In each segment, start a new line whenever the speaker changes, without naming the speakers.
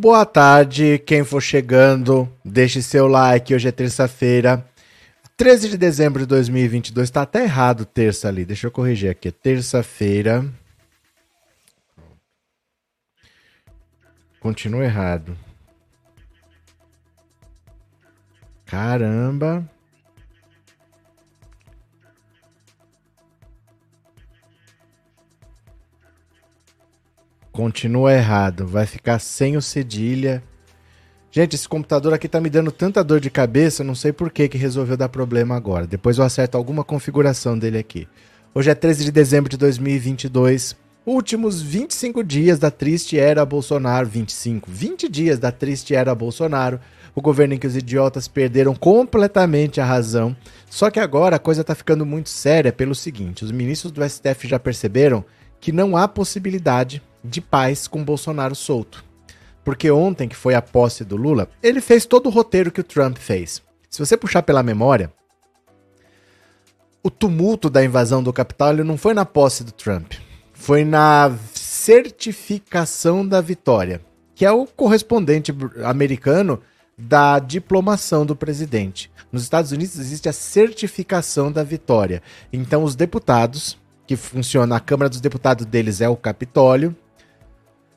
Boa tarde, quem for chegando, deixe seu like. Hoje é terça-feira, 13 de dezembro de 2022. Tá até errado terça ali. Deixa eu corrigir aqui. Terça-feira. Continua errado. Caramba. Continua errado. Vai ficar sem o cedilha. Gente, esse computador aqui tá me dando tanta dor de cabeça, não sei por que que resolveu dar problema agora. Depois eu acerto alguma configuração dele aqui. Hoje é 13 de dezembro de 2022. Últimos 25 dias da triste era Bolsonaro. 25. 20 dias da triste era Bolsonaro. O governo em que os idiotas perderam completamente a razão. Só que agora a coisa tá ficando muito séria pelo seguinte: os ministros do STF já perceberam que não há possibilidade de paz com Bolsonaro solto. Porque ontem, que foi a posse do Lula, ele fez todo o roteiro que o Trump fez. Se você puxar pela memória, o tumulto da invasão do Capitólio não foi na posse do Trump, foi na certificação da vitória, que é o correspondente americano da diplomação do presidente. Nos Estados Unidos existe a certificação da vitória. Então os deputados, que funciona a Câmara dos Deputados deles é o Capitólio,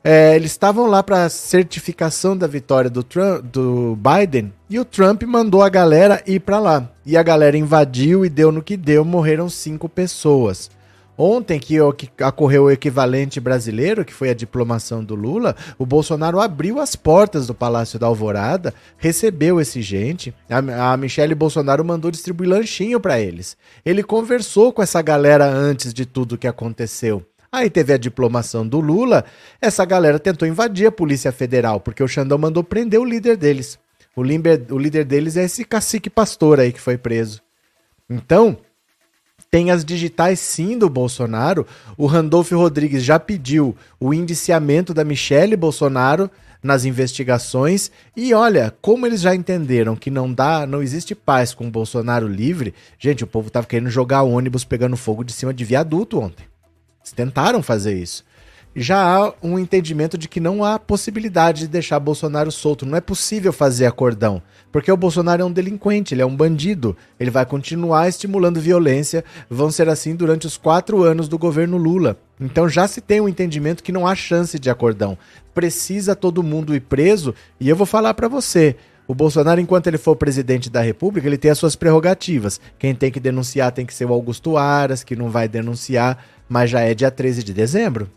é, eles estavam lá para certificação da vitória do, Trump, do Biden e o Trump mandou a galera ir para lá. E a galera invadiu e deu no que deu, morreram cinco pessoas. Ontem, que, ocorreu o equivalente brasileiro, que foi a diplomação do Lula, o Bolsonaro abriu as portas do Palácio da Alvorada, recebeu esse gente. A, a Michelle Bolsonaro mandou distribuir lanchinho para eles. Ele conversou com essa galera antes de tudo que aconteceu. Aí teve a diplomação do Lula, essa galera tentou invadir a Polícia Federal, porque o Xandão mandou prender o líder deles. O, limber, o líder deles é esse cacique pastor aí que foi preso. Então, tem as digitais sim do Bolsonaro. O Randolfo Rodrigues já pediu o indiciamento da Michele Bolsonaro nas investigações. E olha, como eles já entenderam que não dá, não existe paz com o Bolsonaro livre. Gente, o povo tava querendo jogar ônibus pegando fogo de cima de viaduto ontem. Tentaram fazer isso. Já há um entendimento de que não há possibilidade de deixar Bolsonaro solto. Não é possível fazer acordão. Porque o Bolsonaro é um delinquente, ele é um bandido. Ele vai continuar estimulando violência. Vão ser assim durante os quatro anos do governo Lula. Então já se tem um entendimento que não há chance de acordão. Precisa todo mundo ir preso. E eu vou falar para você: o Bolsonaro, enquanto ele for presidente da República, ele tem as suas prerrogativas. Quem tem que denunciar tem que ser o Augusto Aras, que não vai denunciar mas já é dia 13 de dezembro.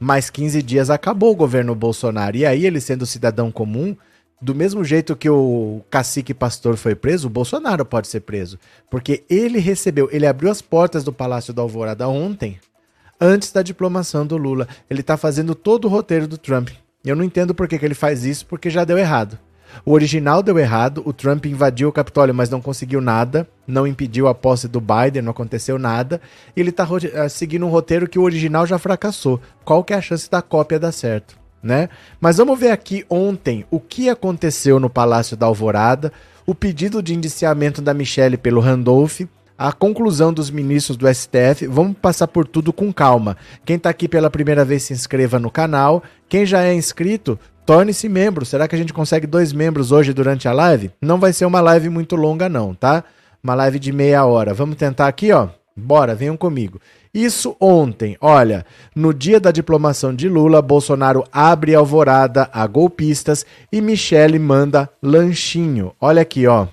Mais 15 dias acabou o governo Bolsonaro. E aí, ele sendo cidadão comum, do mesmo jeito que o cacique pastor foi preso, o Bolsonaro pode ser preso. Porque ele recebeu, ele abriu as portas do Palácio da Alvorada ontem, antes da diplomação do Lula. Ele tá fazendo todo o roteiro do Trump. Eu não entendo por que, que ele faz isso, porque já deu errado. O original deu errado, o Trump invadiu o Capitólio, mas não conseguiu nada, não impediu a posse do Biden, não aconteceu nada. E ele está eh, seguindo um roteiro que o original já fracassou. Qual que é a chance da cópia dar certo? Né? Mas vamos ver aqui ontem o que aconteceu no Palácio da Alvorada, o pedido de indiciamento da Michelle pelo Randolph, a conclusão dos ministros do STF. Vamos passar por tudo com calma. Quem está aqui pela primeira vez se inscreva no canal. Quem já é inscrito, Torne-se membro. Será que a gente consegue dois membros hoje durante a live? Não vai ser uma live muito longa, não, tá? Uma live de meia hora. Vamos tentar aqui, ó. Bora, venham comigo. Isso ontem, olha, no dia da diplomação de Lula, Bolsonaro abre alvorada a golpistas e Michele manda lanchinho. Olha aqui, ó.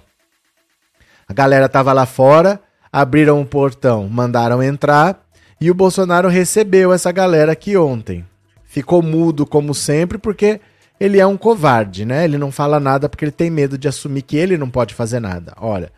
A galera tava lá fora, abriram o portão, mandaram entrar e o Bolsonaro recebeu essa galera aqui ontem. Ficou mudo como sempre porque ele é um covarde, né? Ele não fala nada porque ele tem medo de assumir que ele não pode fazer nada. Olha,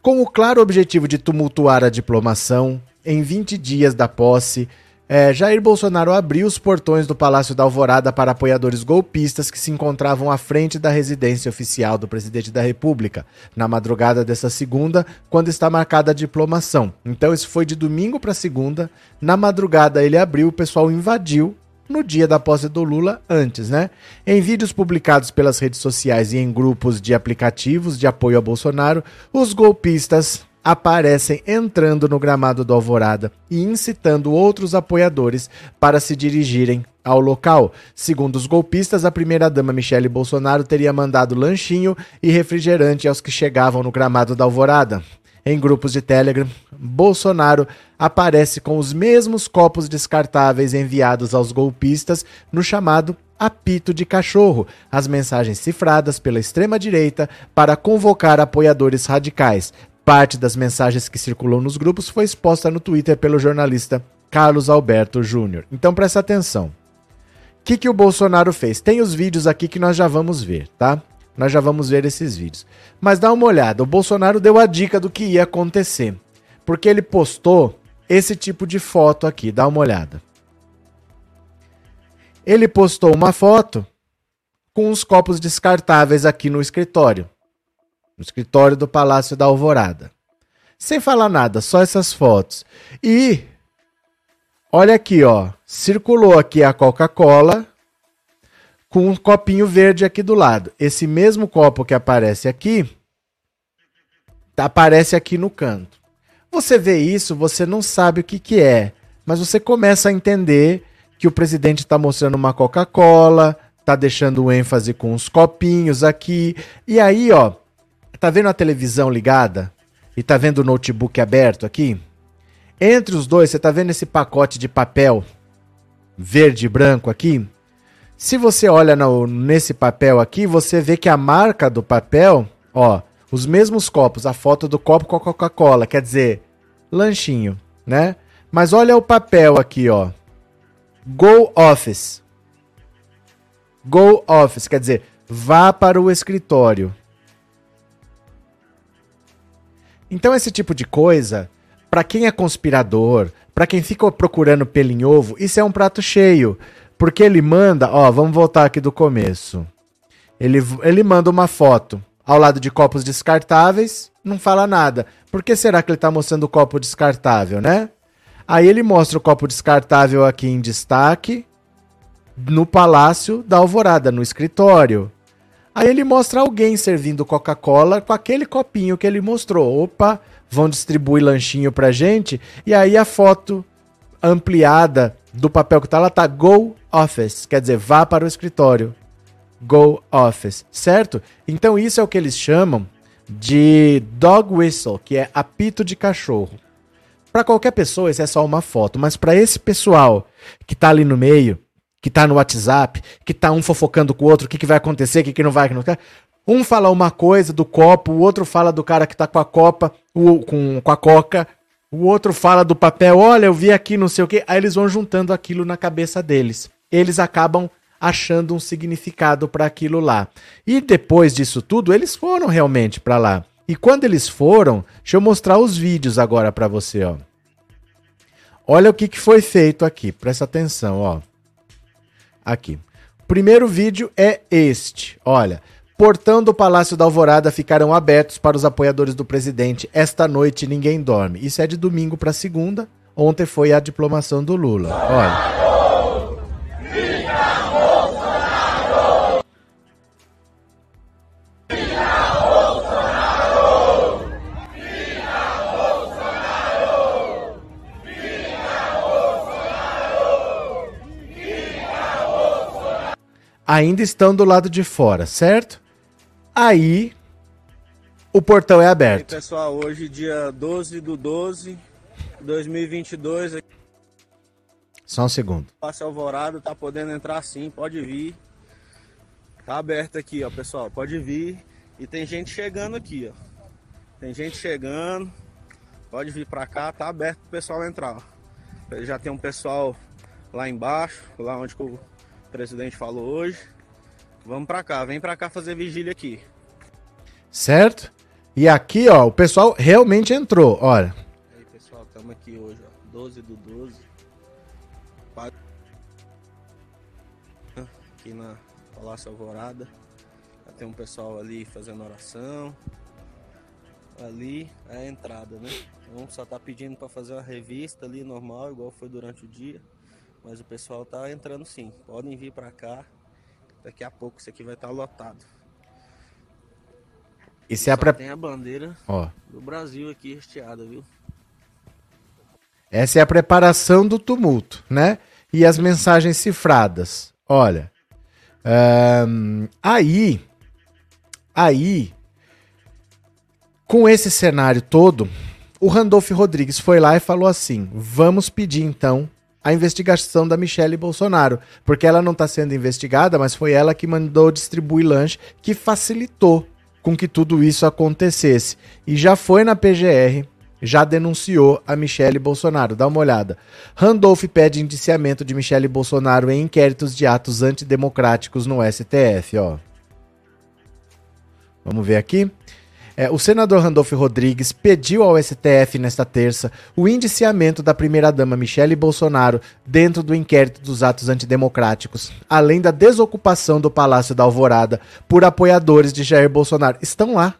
com o claro objetivo de tumultuar a diplomação, em 20 dias da posse, é, Jair Bolsonaro abriu os portões do Palácio da Alvorada para apoiadores golpistas que se encontravam à frente da residência oficial do presidente da República, na madrugada dessa segunda, quando está marcada a diplomação. Então, isso foi de domingo para segunda. Na madrugada, ele abriu, o pessoal invadiu no dia da posse do Lula antes, né? Em vídeos publicados pelas redes sociais e em grupos de aplicativos de apoio a Bolsonaro, os golpistas aparecem entrando no gramado do Alvorada e incitando outros apoiadores para se dirigirem ao local. Segundo os golpistas, a primeira-dama Michele Bolsonaro teria mandado lanchinho e refrigerante aos que chegavam no gramado da Alvorada. Em grupos de Telegram, Bolsonaro aparece com os mesmos copos descartáveis enviados aos golpistas no chamado apito de cachorro, as mensagens cifradas pela extrema-direita para convocar apoiadores radicais. Parte das mensagens que circulou nos grupos foi exposta no Twitter pelo jornalista Carlos Alberto Júnior. Então presta atenção. O que, que o Bolsonaro fez? Tem os vídeos aqui que nós já vamos ver, tá? Nós já vamos ver esses vídeos. Mas dá uma olhada, o Bolsonaro deu a dica do que ia acontecer. Porque ele postou esse tipo de foto aqui, dá uma olhada. Ele postou uma foto com os copos descartáveis aqui no escritório. No escritório do Palácio da Alvorada. Sem falar nada, só essas fotos. E olha aqui, ó, circulou aqui a Coca-Cola com um copinho verde aqui do lado. Esse mesmo copo que aparece aqui aparece aqui no canto. Você vê isso, você não sabe o que, que é, mas você começa a entender que o presidente está mostrando uma Coca-Cola, tá deixando ênfase com os copinhos aqui. E aí, ó, tá vendo a televisão ligada? E tá vendo o notebook aberto aqui? Entre os dois, você tá vendo esse pacote de papel verde e branco aqui? Se você olha no, nesse papel aqui, você vê que a marca do papel, ó, os mesmos copos, a foto do copo com a Coca-Cola, quer dizer, lanchinho, né? Mas olha o papel aqui, ó. Go office. Go office, quer dizer, vá para o escritório. Então esse tipo de coisa, para quem é conspirador, para quem fica procurando pelo em ovo, isso é um prato cheio, porque ele manda, ó, vamos voltar aqui do começo. Ele, ele manda uma foto ao lado de copos descartáveis, não fala nada. Por que será que ele está mostrando o copo descartável, né? Aí ele mostra o copo descartável aqui em destaque no Palácio da Alvorada, no escritório. Aí ele mostra alguém servindo Coca-Cola com aquele copinho que ele mostrou. Opa, vão distribuir lanchinho pra gente. E aí a foto ampliada do papel que tá lá tá Go Office, quer dizer, vá para o escritório. Go Office, certo? Então isso é o que eles chamam de dog whistle, que é apito de cachorro. Para qualquer pessoa, isso é só uma foto, mas para esse pessoal que tá ali no meio, que tá no WhatsApp, que tá um fofocando com o outro, o que, que vai acontecer, o que, que não vai, que não vai. Um fala uma coisa do copo, o outro fala do cara que tá com a copa, o, com, com a coca, o outro fala do papel, olha, eu vi aqui não sei o que. Aí eles vão juntando aquilo na cabeça deles. Eles acabam achando um significado para aquilo lá. E depois disso tudo, eles foram realmente para lá. E quando eles foram, deixa eu mostrar os vídeos agora para você, ó. Olha o que, que foi feito aqui, presta atenção, ó. Aqui. O primeiro vídeo é este, olha. Portão do Palácio da Alvorada ficarão abertos para os apoiadores do presidente. Esta noite ninguém dorme. Isso é de domingo para segunda. Ontem foi a diplomação do Lula. Olha. Ainda estão do lado de fora, certo? Aí o portão é aberto.
E aí, pessoal, hoje dia 12 do 12 2022.
Só um segundo.
Passe Alvorada, tá podendo entrar sim, pode vir. Tá aberto aqui, ó, pessoal, pode vir. E tem gente chegando aqui, ó. Tem gente chegando. Pode vir pra cá, tá aberto pro pessoal entrar. Ó. Já tem um pessoal lá embaixo, lá onde o presidente falou hoje. Vamos para cá, vem para cá fazer vigília aqui.
Certo? E aqui, ó, o pessoal realmente entrou, olha.
Aí, pessoal, estamos aqui hoje, ó, 12 do 12. Aqui na Palácio Alvorada. Tem um pessoal ali fazendo oração. Ali é a entrada, né? Então só tá pedindo para fazer uma revista ali normal, igual foi durante o dia. Mas o pessoal tá entrando sim. Podem vir para cá. Daqui a pouco isso aqui vai estar tá lotado.
Isso é a pre...
Tem a bandeira
Ó.
do Brasil aqui hasteada, viu?
Essa é a preparação do tumulto, né? E as mensagens cifradas. Olha. aí. Aí. Com esse cenário todo, o Randolph Rodrigues foi lá e falou assim: vamos pedir então a investigação da Michelle Bolsonaro. Porque ela não está sendo investigada, mas foi ela que mandou distribuir lanche, que facilitou com que tudo isso acontecesse. E já foi na PGR, já denunciou a Michele Bolsonaro. Dá uma olhada. Randolph pede indiciamento de Michele Bolsonaro em inquéritos de atos antidemocráticos no STF, ó. Vamos ver aqui. É, o senador Randolph Rodrigues pediu ao STF nesta terça o indiciamento da primeira-dama Michele Bolsonaro dentro do inquérito dos atos antidemocráticos, além da desocupação do Palácio da Alvorada por apoiadores de Jair Bolsonaro. Estão lá.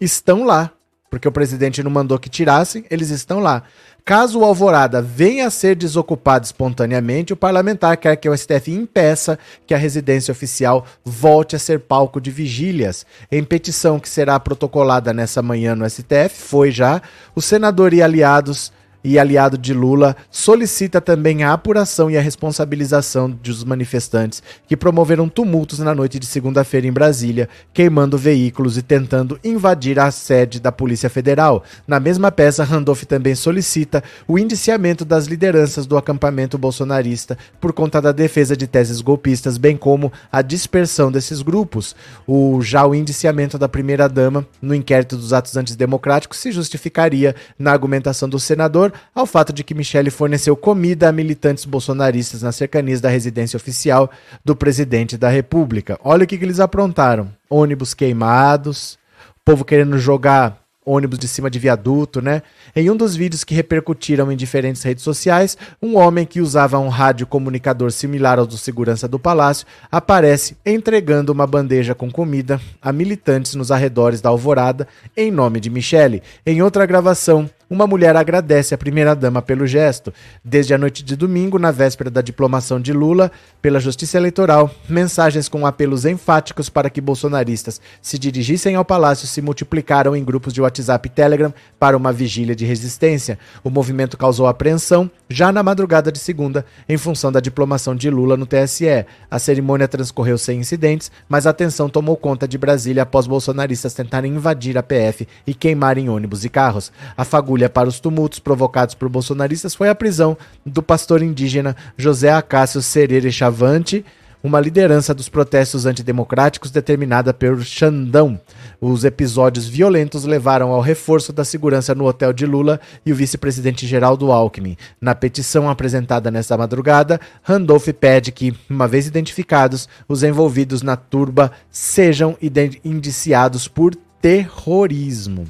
Estão lá. Porque o presidente não mandou que tirassem, eles estão lá. Caso o Alvorada venha a ser desocupado espontaneamente, o parlamentar quer que o STF impeça que a residência oficial volte a ser palco de vigílias. Em petição que será protocolada nessa manhã no STF, foi já, o senador e aliados e aliado de Lula solicita também a apuração e a responsabilização dos manifestantes que promoveram tumultos na noite de segunda-feira em Brasília, queimando veículos e tentando invadir a sede da Polícia Federal. Na mesma peça, Randolph também solicita o indiciamento das lideranças do acampamento bolsonarista por conta da defesa de teses golpistas, bem como a dispersão desses grupos. O já o indiciamento da primeira-dama no inquérito dos atos antidemocráticos se justificaria na argumentação do senador ao fato de que Michele forneceu comida a militantes bolsonaristas nas cercanias da residência oficial do presidente da República. Olha o que, que eles aprontaram: ônibus queimados, povo querendo jogar ônibus de cima de viaduto, né? Em um dos vídeos que repercutiram em diferentes redes sociais, um homem que usava um rádio comunicador similar ao do segurança do palácio aparece entregando uma bandeja com comida a militantes nos arredores da Alvorada em nome de Michele. Em outra gravação, uma mulher agradece a primeira-dama pelo gesto. Desde a noite de domingo, na véspera da diplomação de Lula pela Justiça Eleitoral, mensagens com apelos enfáticos para que bolsonaristas se dirigissem ao palácio se multiplicaram em grupos de WhatsApp e Telegram para uma vigília de resistência. O movimento causou apreensão já na madrugada de segunda, em função da diplomação de Lula no TSE. A cerimônia transcorreu sem incidentes, mas a tensão tomou conta de Brasília após bolsonaristas tentarem invadir a PF e queimarem ônibus e carros. A fagulha para os tumultos provocados por bolsonaristas foi a prisão do pastor indígena José Acácio Serere Chavante, uma liderança dos protestos antidemocráticos determinada pelo Xandão. Os episódios violentos levaram ao reforço da segurança no hotel de Lula e o vice-presidente Geraldo Alckmin. Na petição apresentada nesta madrugada, Randolph pede que, uma vez identificados, os envolvidos na turba sejam indiciados por terrorismo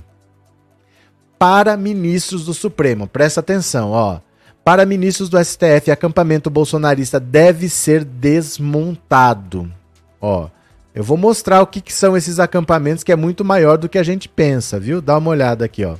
para ministros do Supremo. Presta atenção, ó. Para ministros do STF, acampamento bolsonarista deve ser desmontado. Ó, eu vou mostrar o que, que são esses acampamentos, que é muito maior do que a gente pensa, viu? Dá uma olhada aqui, ó.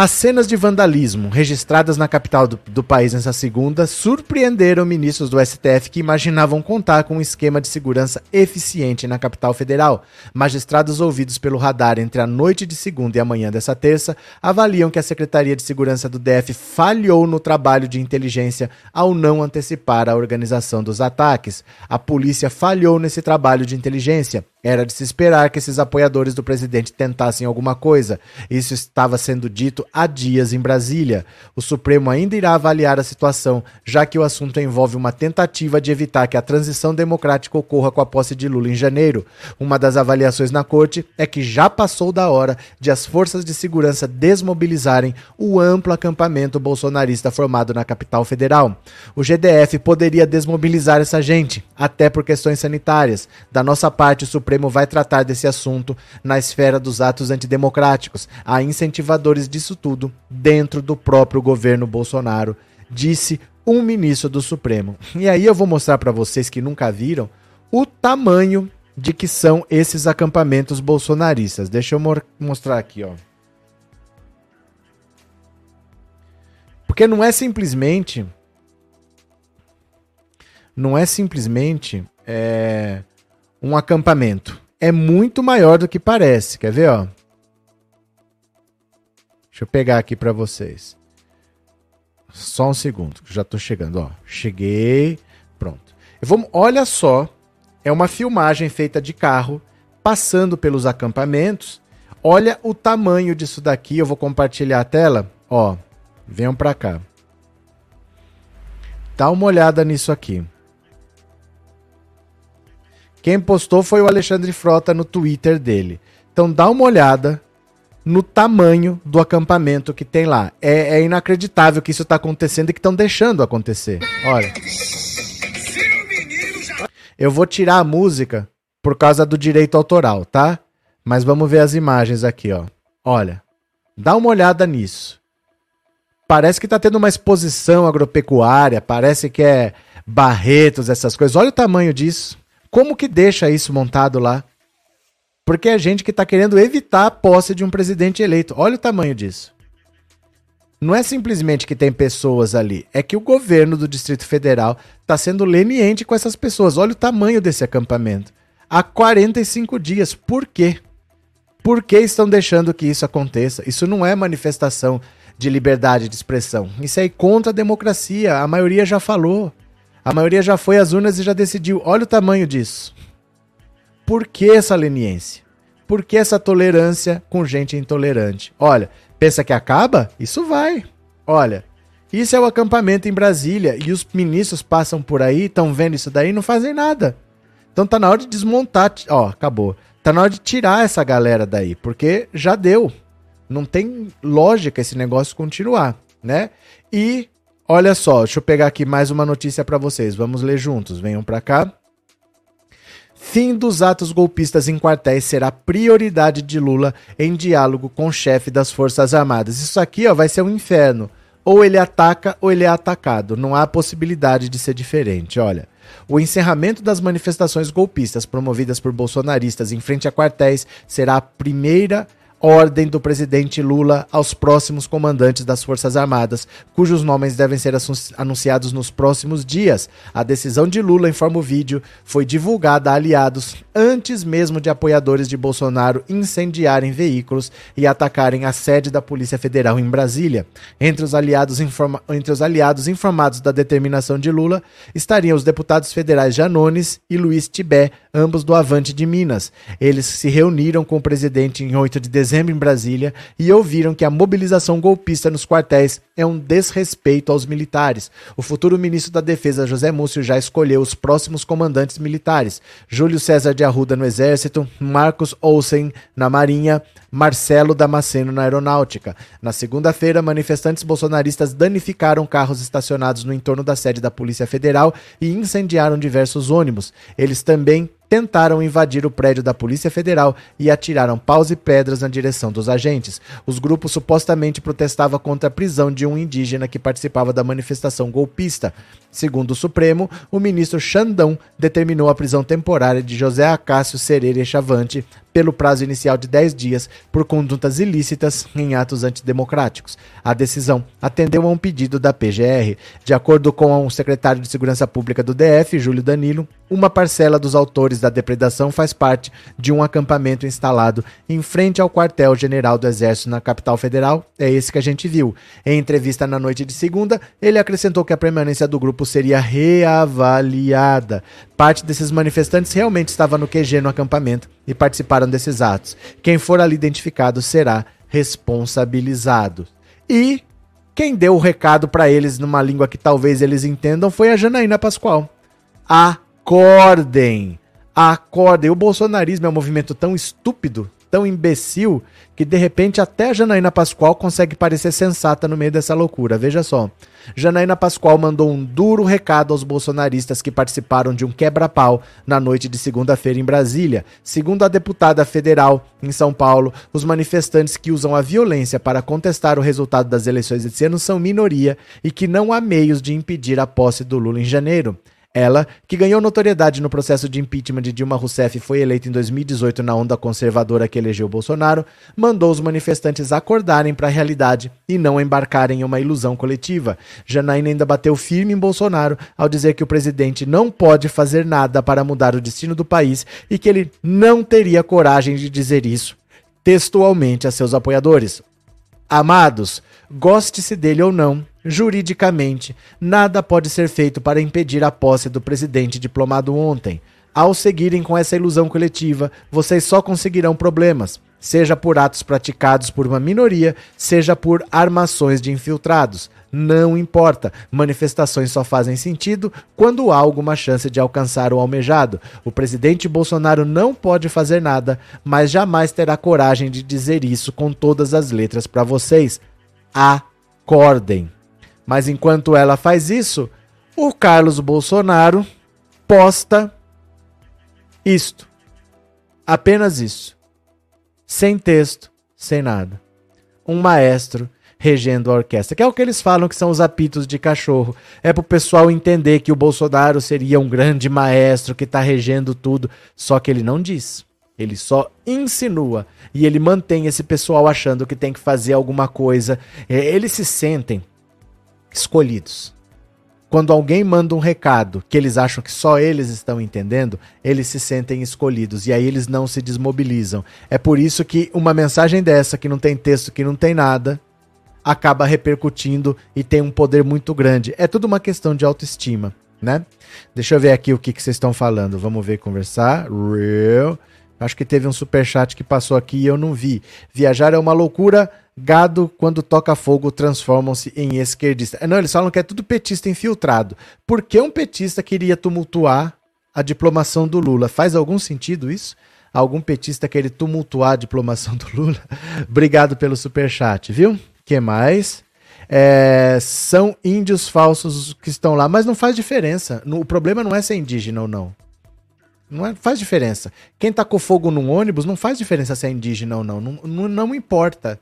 As cenas de vandalismo registradas na capital do, do, país nessa segunda surpreenderam ministros do STF que imaginavam contar com um esquema de segurança eficiente na capital federal. Magistrados ouvidos pelo radar entre a noite de segunda e a manhã dessa terça avaliam que a Secretaria de Segurança do DF falhou no trabalho de inteligência ao não antecipar a organização dos ataques. A polícia falhou nesse trabalho de inteligência. Era de se esperar que esses apoiadores do presidente tentassem alguma coisa. Isso estava sendo dito há dias em Brasília. O Supremo ainda irá avaliar a situação, já que o assunto envolve uma tentativa de evitar que a transição democrática ocorra com a posse de Lula em janeiro. Uma das avaliações na corte é que já passou da hora de as forças de segurança desmobilizarem o amplo acampamento bolsonarista formado na capital federal. O GDF poderia desmobilizar essa gente, até por questões sanitárias. Da nossa parte, o Supremo Supremo vai tratar desse assunto na esfera dos atos antidemocráticos. Há incentivadores disso tudo dentro do próprio governo Bolsonaro, disse um ministro do Supremo. E aí eu vou mostrar para vocês que nunca viram o tamanho de que são esses acampamentos bolsonaristas. Deixa eu mostrar aqui, ó. Porque não é simplesmente não é simplesmente é, um acampamento. é muito maior do que parece. Quer ver, ó? Deixa eu pegar aqui para vocês. Só um segundo, já tô chegando, ó. Cheguei. Pronto. Vou, olha só, é uma filmagem feita de carro passando pelos acampamentos. Olha o tamanho disso daqui. Eu vou compartilhar a tela. Ó, venham para cá. Dá uma olhada nisso aqui. Quem postou foi o Alexandre Frota no Twitter dele. Então dá uma olhada no tamanho do acampamento que tem lá. É, é inacreditável que isso está acontecendo e que estão deixando acontecer. Olha. Eu vou tirar a música por causa do direito autoral, tá? Mas vamos ver as imagens aqui, ó. Olha. Dá uma olhada nisso. Parece que está tendo uma exposição agropecuária, parece que é barretos, essas coisas. Olha o tamanho disso. Como que deixa isso montado lá? Porque é gente que está querendo evitar a posse de um presidente eleito. Olha o tamanho disso. Não é simplesmente que tem pessoas ali, é que o governo do Distrito Federal está sendo leniente com essas pessoas. Olha o tamanho desse acampamento. Há 45 dias. Por quê? Por que estão deixando que isso aconteça? Isso não é manifestação de liberdade de expressão. Isso é contra a democracia. A maioria já falou. A maioria já foi às urnas e já decidiu. Olha o tamanho disso. Por que essa leniência? Por que essa tolerância com gente intolerante? Olha, pensa que acaba? Isso vai. Olha, isso é o acampamento em Brasília e os ministros passam por aí, estão vendo isso daí e não fazem nada. Então tá na hora de desmontar. Ó, acabou. Tá na hora de tirar essa galera daí, porque já deu. Não tem lógica esse negócio continuar, né? E olha só, deixa eu pegar aqui mais uma notícia para vocês. Vamos ler juntos. Venham para cá. Fim dos atos golpistas em quartéis será prioridade de Lula em diálogo com o chefe das Forças Armadas. Isso aqui ó, vai ser um inferno. Ou ele ataca ou ele é atacado. Não há possibilidade de ser diferente. Olha. O encerramento das manifestações golpistas promovidas por bolsonaristas em frente a quartéis será a primeira ordem do presidente Lula aos próximos comandantes das Forças Armadas, cujos nomes devem ser anunciados nos próximos dias. A decisão de Lula, informa o vídeo, foi divulgada a aliados antes mesmo de apoiadores de Bolsonaro incendiarem veículos e atacarem a sede da Polícia Federal em Brasília. Entre os aliados, informa entre os aliados informados da determinação de Lula estariam os deputados federais Janones e Luiz Tibé, ambos do Avante de Minas. Eles se reuniram com o presidente em 8 de dezembro em Brasília e ouviram que a mobilização golpista nos quartéis é um desrespeito aos militares. O futuro ministro da Defesa, José Múcio, já escolheu os próximos comandantes militares: Júlio César de Arruda no Exército, Marcos Olsen na Marinha, Marcelo Damasceno na Aeronáutica. Na segunda-feira, manifestantes bolsonaristas danificaram carros estacionados no entorno da sede da Polícia Federal e incendiaram diversos ônibus. Eles também tentaram invadir o prédio da Polícia Federal e atiraram paus e pedras na direção dos agentes. Os grupos supostamente protestavam contra a prisão de um indígena que participava da manifestação golpista. Segundo o Supremo, o ministro Xandão determinou a prisão temporária de José Acácio Cereira Chavante pelo prazo inicial de 10 dias por condutas ilícitas em atos antidemocráticos. A decisão atendeu a um pedido da PGR. De acordo com o secretário de Segurança Pública do DF, Júlio Danilo, uma parcela dos autores da depredação faz parte de um acampamento instalado em frente ao quartel-general do Exército na capital federal. É esse que a gente viu. Em entrevista na noite de segunda, ele acrescentou que a permanência do grupo seria reavaliada. Parte desses manifestantes realmente estava no QG no acampamento e participaram desses atos. Quem for ali identificado será responsabilizado. E quem deu o recado para eles numa língua que talvez eles entendam foi a Janaína Pascoal. Acordem! Acordem! O bolsonarismo é um movimento tão estúpido, tão imbecil, que de repente até a Janaína Pascoal consegue parecer sensata no meio dessa loucura. Veja só. Janaína Pascoal mandou um duro recado aos bolsonaristas que participaram de um quebra-pau na noite de segunda-feira em Brasília. Segundo a deputada federal em São Paulo, os manifestantes que usam a violência para contestar o resultado das eleições desse ano são minoria e que não há meios de impedir a posse do Lula em janeiro. Ela, que ganhou notoriedade no processo de impeachment de Dilma Rousseff e foi eleita em 2018 na onda conservadora que elegeu Bolsonaro, mandou os manifestantes acordarem para a realidade e não embarcarem em uma ilusão coletiva. Janaína ainda bateu firme em Bolsonaro ao dizer que o presidente não pode fazer nada para mudar o destino do país e que ele não teria coragem de dizer isso textualmente a seus apoiadores. Amados, goste-se dele ou não, juridicamente, nada pode ser feito para impedir a posse do presidente diplomado ontem. Ao seguirem com essa ilusão coletiva, vocês só conseguirão problemas, seja por atos praticados por uma minoria, seja por armações de infiltrados. Não importa, manifestações só fazem sentido quando há alguma chance de alcançar o almejado. O presidente Bolsonaro não pode fazer nada, mas jamais terá coragem de dizer isso com todas as letras para vocês. Acordem. Mas enquanto ela faz isso, o Carlos Bolsonaro posta isto. Apenas isso. Sem texto, sem nada. Um maestro regendo a orquestra, que é o que eles falam que são os apitos de cachorro. É para o pessoal entender que o Bolsonaro seria um grande maestro que está regendo tudo, só que ele não diz. Ele só insinua e ele mantém esse pessoal achando que tem que fazer alguma coisa. É, eles se sentem escolhidos. Quando alguém manda um recado que eles acham que só eles estão entendendo, eles se sentem escolhidos e aí eles não se desmobilizam. É por isso que uma mensagem dessa, que não tem texto, que não tem nada, acaba repercutindo e tem um poder muito grande. É tudo uma questão de autoestima, né? Deixa eu ver aqui o que, que vocês estão falando. Vamos ver conversar. Real. Acho que teve um super chat que passou aqui e eu não vi. Viajar é uma loucura. Gado, quando toca fogo, transformam-se em esquerdista. Não, eles falam que é tudo petista infiltrado. Por que um petista queria tumultuar a diplomação do Lula? Faz algum sentido isso? Algum petista querer tumultuar a diplomação do Lula? Obrigado pelo super chat, viu? que mais? É, são índios falsos que estão lá, mas não faz diferença. O problema não é ser indígena ou não. Não é, faz diferença. Quem tacou fogo num ônibus não faz diferença se é indígena ou não. Não, não. não importa.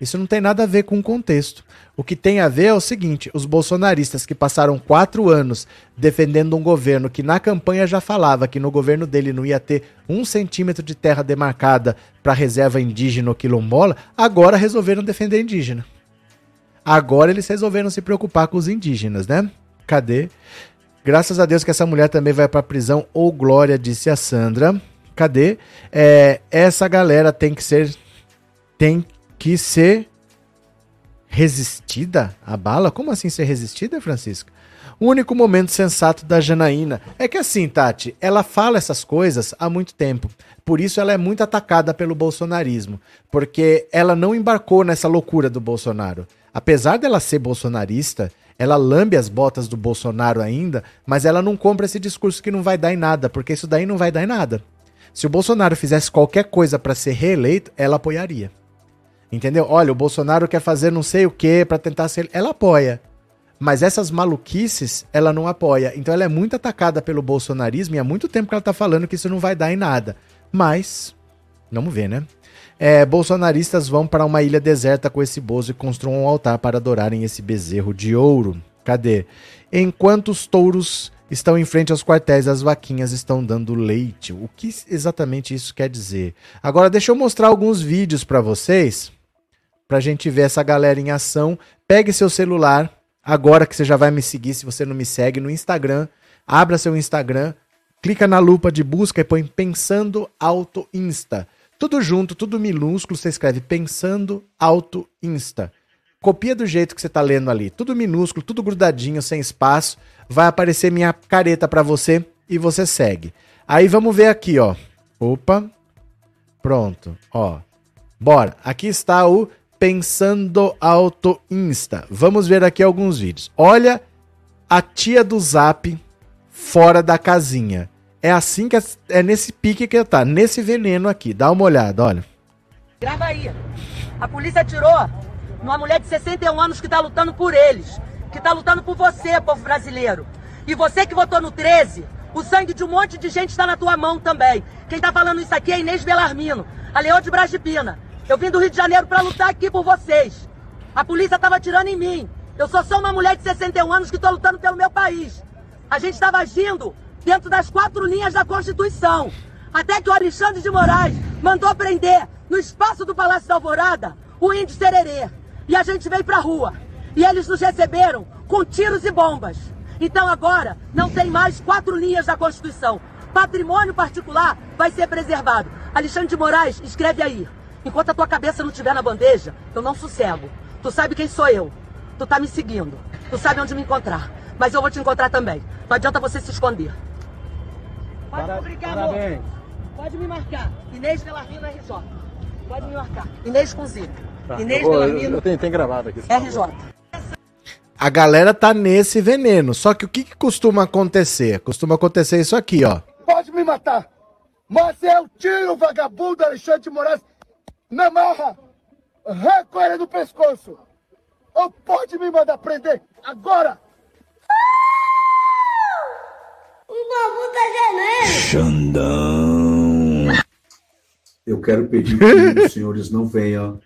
Isso não tem nada a ver com o contexto. O que tem a ver é o seguinte: os bolsonaristas que passaram quatro anos defendendo um governo que na campanha já falava que no governo dele não ia ter um centímetro de terra demarcada para reserva indígena ou quilombola, agora resolveram defender indígena. Agora eles resolveram se preocupar com os indígenas, né? Cadê? Graças a Deus que essa mulher também vai para prisão, ou glória, disse a Sandra. Cadê? É, essa galera tem que ser. Tem que ser resistida à bala? Como assim ser resistida, Francisco? O único momento sensato da Janaína é que assim, Tati, ela fala essas coisas há muito tempo. Por isso ela é muito atacada pelo bolsonarismo, porque ela não embarcou nessa loucura do Bolsonaro. Apesar dela ser bolsonarista, ela lambe as botas do Bolsonaro ainda, mas ela não compra esse discurso que não vai dar em nada, porque isso daí não vai dar em nada. Se o Bolsonaro fizesse qualquer coisa para ser reeleito, ela apoiaria. Entendeu? Olha, o Bolsonaro quer fazer não sei o que para tentar ser. Ela apoia. Mas essas maluquices, ela não apoia. Então ela é muito atacada pelo bolsonarismo e há muito tempo que ela tá falando que isso não vai dar em nada. Mas, vamos ver, né? É, bolsonaristas vão para uma ilha deserta com esse bozo e construam um altar para adorarem esse bezerro de ouro. Cadê? Enquanto os touros estão em frente aos quartéis, as vaquinhas estão dando leite. O que exatamente isso quer dizer? Agora deixa eu mostrar alguns vídeos para vocês pra gente ver essa galera em ação. Pegue seu celular, agora que você já vai me seguir, se você não me segue, no Instagram. Abra seu Instagram, clica na lupa de busca e põe Pensando Auto Insta. Tudo junto, tudo minúsculo, você escreve Pensando Auto Insta. Copia do jeito que você está lendo ali, tudo minúsculo, tudo grudadinho, sem espaço. Vai aparecer minha careta para você e você segue. Aí vamos ver aqui, ó. Opa. Pronto, ó. Bora. Aqui está o Pensando Auto Insta. Vamos ver aqui alguns vídeos. Olha a tia do Zap fora da casinha. É assim que é, nesse pique que tá, nesse veneno aqui. Dá uma olhada, olha.
Grava aí. A polícia atirou numa mulher de 61 anos que tá lutando por eles, que tá lutando por você, povo brasileiro. E você que votou no 13, o sangue de um monte de gente está na tua mão também. Quem tá falando isso aqui é Inês Belarmino, a Leão de Brasipina. Eu vim do Rio de Janeiro para lutar aqui por vocês. A polícia estava atirando em mim. Eu sou só uma mulher de 61 anos que estou lutando pelo meu país. A gente estava agindo dentro das quatro linhas da Constituição. Até que o Alexandre de Moraes mandou prender no espaço do Palácio da Alvorada o índio Sererê. E a gente veio pra rua. E eles nos receberam com tiros e bombas. Então agora não tem mais quatro linhas da Constituição. Patrimônio particular vai ser preservado. Alexandre de Moraes, escreve aí. Enquanto a tua cabeça não estiver na bandeja, eu não sossego. Tu sabe quem sou eu. Tu tá me seguindo. Tu sabe onde me encontrar. Mas eu vou te encontrar também. Não adianta você se esconder. Pode publicar, amor. Pode me marcar. Inês Belarmino RJ. Pode me marcar. Inês com Z.
Tá,
Inês
eu, vou, eu,
Belarmino
eu tenho, tem gravado aqui.
RJ.
A galera tá nesse veneno. Só que o que, que costuma acontecer? Costuma acontecer isso aqui, ó.
Pode me matar, mas eu tiro o vagabundo Alexandre de Moraes na marra, ele do pescoço. Ou pode me mandar prender agora.
O babu tá gemendo.
Eu quero pedir que os senhores não venham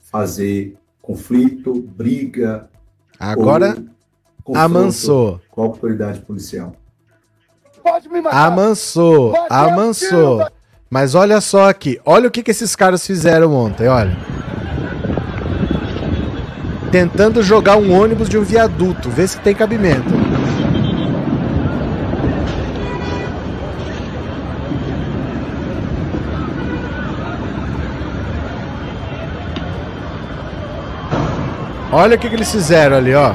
fazer conflito, briga.
Agora amansou.
Com a autoridade policial.
Pode me matar.
Amansou, amansou. Mas olha só aqui, olha o que, que esses caras fizeram ontem, olha. Tentando jogar um ônibus de um viaduto, ver se tem cabimento. Olha o que, que eles fizeram ali, ó.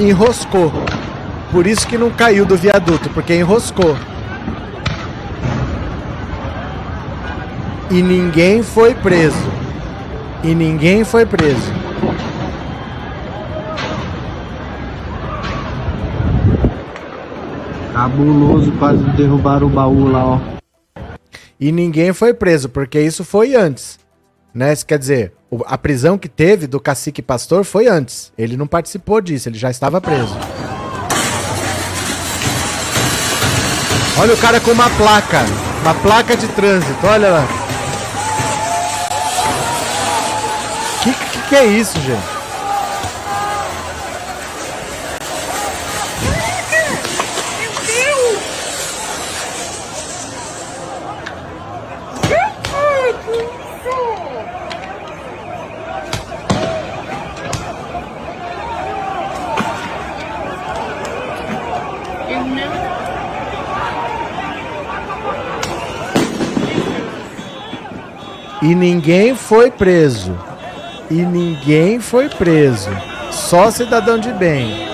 Enroscou. Por isso que não caiu do viaduto, porque enroscou. E ninguém foi preso. E ninguém foi preso.
Cabuloso, quase derrubaram o baú lá, ó.
E ninguém foi preso, porque isso foi antes. Né? Isso quer dizer, a prisão que teve do cacique pastor foi antes. Ele não participou disso, ele já estava preso. Olha o cara com uma placa. Uma placa de trânsito, olha lá. Que, que que é isso, gente? E ninguém foi preso. E ninguém foi preso. Só cidadão de bem.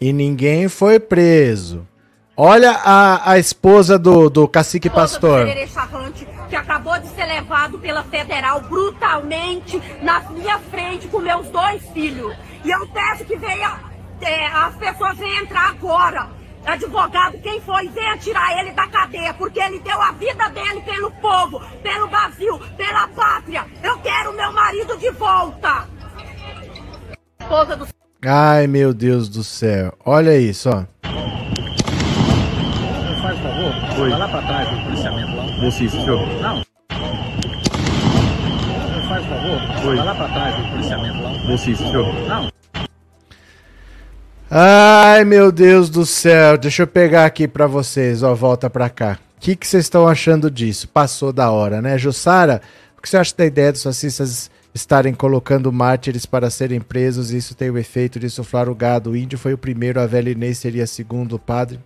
E ninguém foi preso. Olha a, a esposa do, do cacique pastor.
Charrante, que acabou de ser levado pela federal brutalmente na minha frente com meus dois filhos. E eu peço que venha, é, as pessoas venham entrar agora. Advogado, quem foi, venha tirar ele da cadeia, porque ele deu a vida dele pelo povo, pelo Brasil, pela pátria. Eu quero meu marido de volta. Esposa do
Ai, meu Deus do céu. Olha isso, ó.
Faz favor, vai lá pra trás do Você, senhor? Não. Faz favor, vai lá pra trás do policiamento lá. Você, senhor? Não.
Ai, meu Deus do céu. Deixa eu pegar aqui pra vocês, ó. Volta pra cá. O que vocês estão achando disso? Passou da hora, né? Jussara, o que você acha da ideia dos fascistas estarem colocando mártires para serem presos? Isso tem o efeito de insuflar o gado. O índio foi o primeiro, a velha Inês seria segundo o padre.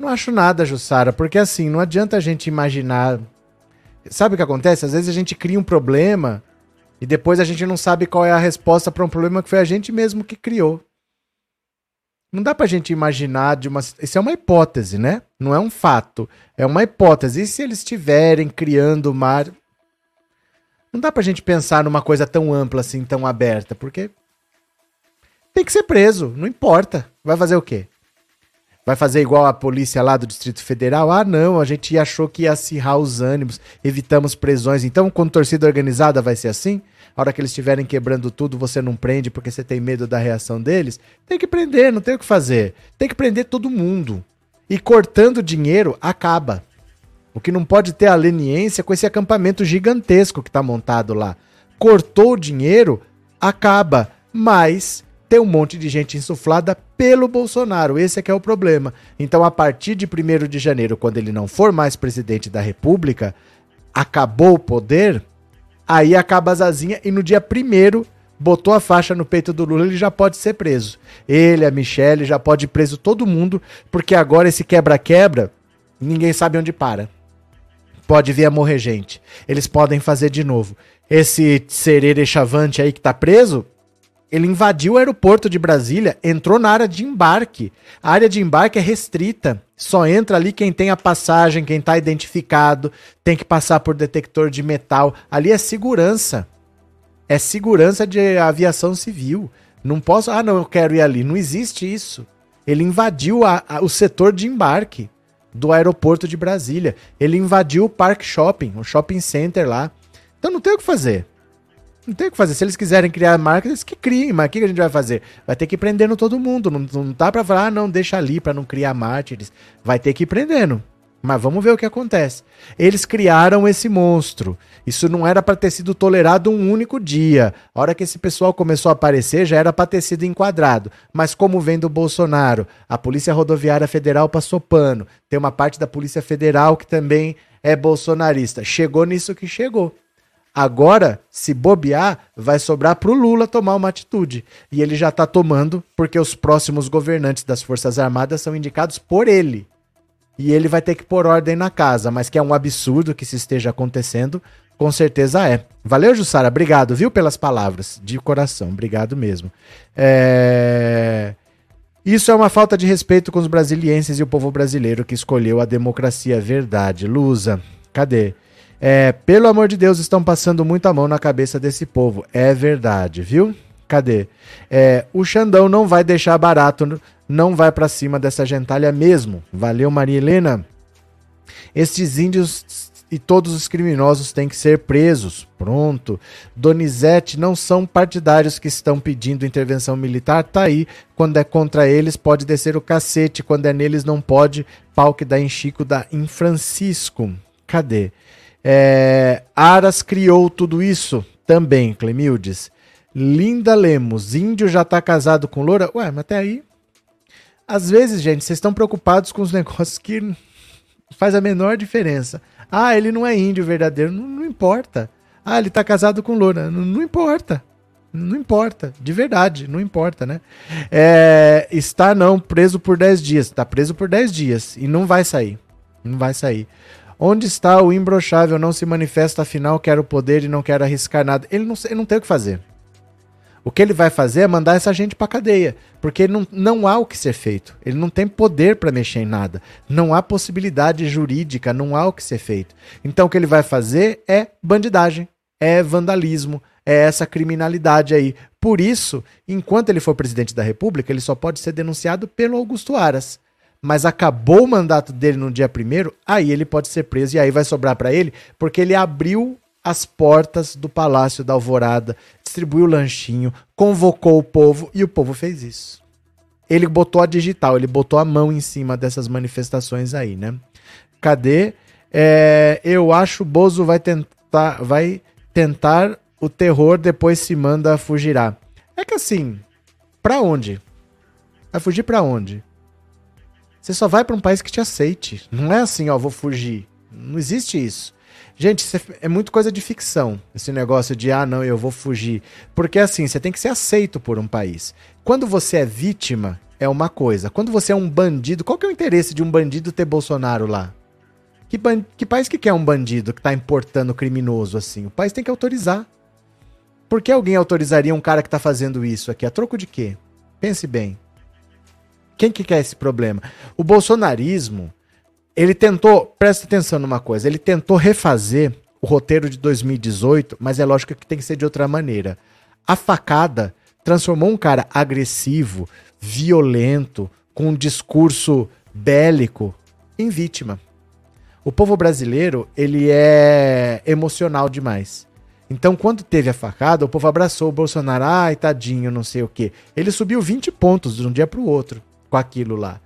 Não acho nada, Jussara, porque assim, não adianta a gente imaginar. Sabe o que acontece? Às vezes a gente cria um problema e depois a gente não sabe qual é a resposta para um problema que foi a gente mesmo que criou. Não dá pra gente imaginar de uma. Isso é uma hipótese, né? Não é um fato. É uma hipótese. E se eles estiverem criando o mar. Não dá pra gente pensar numa coisa tão ampla assim, tão aberta, porque. Tem que ser preso, não importa. Vai fazer o quê? Vai fazer igual a polícia lá do Distrito Federal? Ah, não, a gente achou que ia acirrar os ânimos, evitamos prisões. Então, quando torcida organizada vai ser assim? A hora que eles estiverem quebrando tudo, você não prende porque você tem medo da reação deles? Tem que prender, não tem o que fazer. Tem que prender todo mundo. E cortando dinheiro, acaba. O que não pode ter leniência com esse acampamento gigantesco que está montado lá. Cortou o dinheiro, acaba. Mas tem um monte de gente insuflada pelo Bolsonaro. Esse é que é o problema. Então, a partir de 1 de janeiro, quando ele não for mais presidente da República, acabou o poder, aí acaba a Zazinha e no dia 1 botou a faixa no peito do Lula, ele já pode ser preso. Ele, a Michelle, já pode ir preso todo mundo, porque agora esse quebra-quebra, ninguém sabe onde para. Pode vir a morrer gente. Eles podem fazer de novo. Esse serere chavante aí que tá preso, ele invadiu o aeroporto de Brasília, entrou na área de embarque. A área de embarque é restrita. Só entra ali quem tem a passagem, quem está identificado, tem que passar por detector de metal. Ali é segurança. É segurança de aviação civil. Não posso, ah, não, eu quero ir ali. Não existe isso. Ele invadiu a, a, o setor de embarque do aeroporto de Brasília. Ele invadiu o Park Shopping, o shopping center lá. Então não tem o que fazer. Não tem o que fazer. Se eles quiserem criar marcas, eles que criem. Mas o que a gente vai fazer? Vai ter que ir prendendo todo mundo. Não, não tá pra falar, ah, não, deixa ali pra não criar mártires. Vai ter que ir prendendo. Mas vamos ver o que acontece. Eles criaram esse monstro. Isso não era para ter sido tolerado um único dia. A hora que esse pessoal começou a aparecer, já era para ter sido enquadrado. Mas como vem do Bolsonaro, a Polícia Rodoviária Federal passou pano. Tem uma parte da Polícia Federal que também é bolsonarista. Chegou nisso que chegou. Agora, se bobear, vai sobrar para o Lula tomar uma atitude. E ele já está tomando, porque os próximos governantes das Forças Armadas são indicados por ele. E ele vai ter que pôr ordem na casa, mas que é um absurdo que isso esteja acontecendo, com certeza é. Valeu, Jussara. Obrigado, viu, pelas palavras. De coração. Obrigado mesmo. É... Isso é uma falta de respeito com os brasilienses e o povo brasileiro que escolheu a democracia. Verdade. Lusa, cadê? É, pelo amor de Deus, estão passando muita mão na cabeça desse povo. É verdade, viu? Cadê? É, o Xandão não vai deixar barato, não vai para cima dessa gentalha mesmo. Valeu, Maria Helena. Estes índios e todos os criminosos têm que ser presos. Pronto. Donizete não são partidários que estão pedindo intervenção militar. Tá aí. Quando é contra eles, pode descer o cacete. Quando é neles, não pode. Pau que dá em Chico, dá em Francisco. Cadê? É, Aras criou tudo isso também, Clemildes. Linda Lemos, índio já tá casado com loura? Ué, mas até aí. Às vezes, gente, vocês estão preocupados com os negócios que faz a menor diferença. Ah, ele não é índio verdadeiro, não, não importa. Ah, ele tá casado com loura, não, não, importa. Não importa, de verdade, não importa, né? É, está não preso por 10 dias, está preso por 10 dias e não vai sair. Não vai sair. Onde está o imbrochável? Não se manifesta, afinal quer o poder e não quer arriscar nada. Ele não, ele não tem o que fazer. O que ele vai fazer é mandar essa gente para cadeia, porque não, não há o que ser feito. Ele não tem poder para mexer em nada. Não há possibilidade jurídica, não há o que ser feito. Então o que ele vai fazer é bandidagem, é vandalismo, é essa criminalidade aí. Por isso, enquanto ele for presidente da República, ele só pode ser denunciado pelo Augusto Aras mas acabou o mandato dele no dia primeiro, aí ele pode ser preso e aí vai sobrar para ele, porque ele abriu as portas do Palácio da Alvorada, distribuiu o lanchinho, convocou o povo e o povo fez isso. Ele botou a digital, ele botou a mão em cima dessas manifestações aí, né? Cadê? É, eu acho o Bozo vai tentar, vai tentar o terror, depois se manda fugirá. É que assim, pra onde? Vai fugir pra onde? Você só vai para um país que te aceite. Não é assim, ó, vou fugir. Não existe isso. Gente, é, muito coisa de ficção, esse negócio de, ah, não, eu vou fugir. Porque assim, você tem que ser aceito por um país. Quando você é vítima, é uma coisa. Quando você é um bandido, qual que é o interesse de um bandido ter Bolsonaro lá? Que, que país que quer um bandido que tá importando criminoso assim? O país tem que autorizar. Por que alguém autorizaria um cara que tá fazendo isso aqui? A troco de quê? Pense bem. Quem que quer esse problema? O bolsonarismo, ele tentou, presta atenção numa coisa, ele tentou refazer o roteiro de 2018, mas é lógico que tem que ser de outra maneira. A facada transformou um cara agressivo, violento, com um discurso bélico em vítima. O povo brasileiro, ele é emocional demais. Então, quando teve a facada, o povo abraçou o Bolsonaro. Ai, tadinho, não sei o quê. Ele subiu 20 pontos de um dia para o outro com aquilo lá.